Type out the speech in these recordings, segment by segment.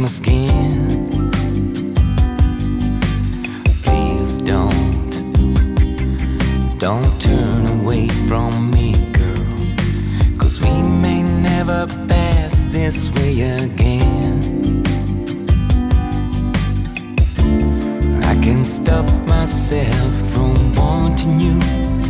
my skin. Please don't, don't turn away from me, girl, cause we may never pass this way again. I can't stop myself from wanting you. You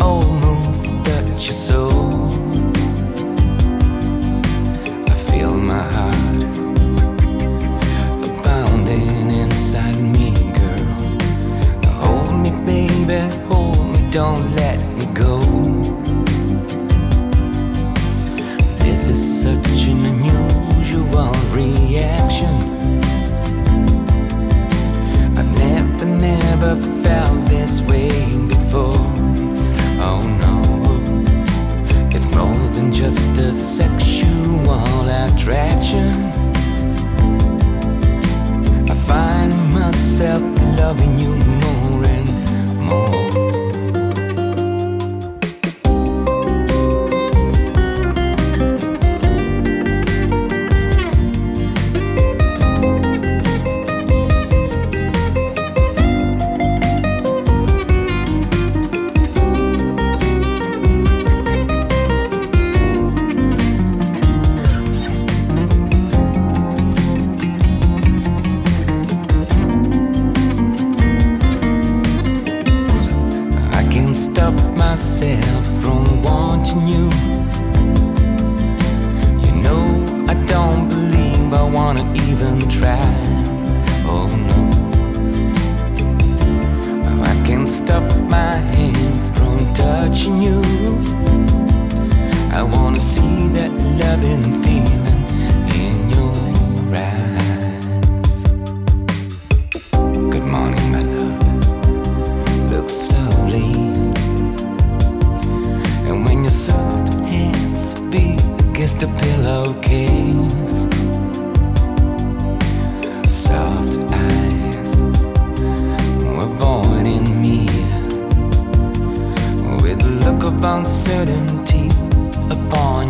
never felt this way before. Oh no, it's more than just a sexual attraction.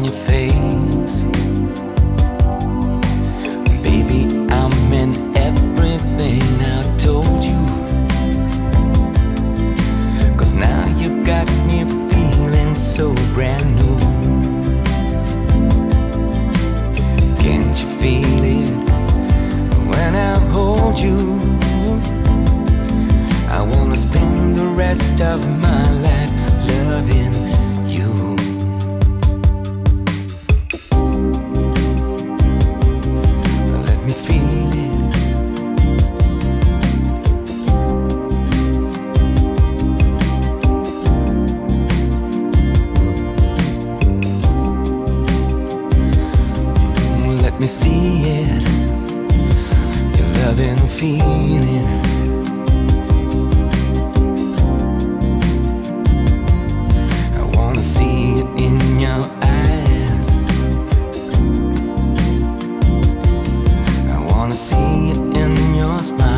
Your face. Baby, I meant everything I told you. Cause now you got me feeling so brand new. Can't you feel it when I hold you? I wanna spend the rest of my me see it. Your loving feeling. I wanna see it in your eyes. I wanna see it in your smile.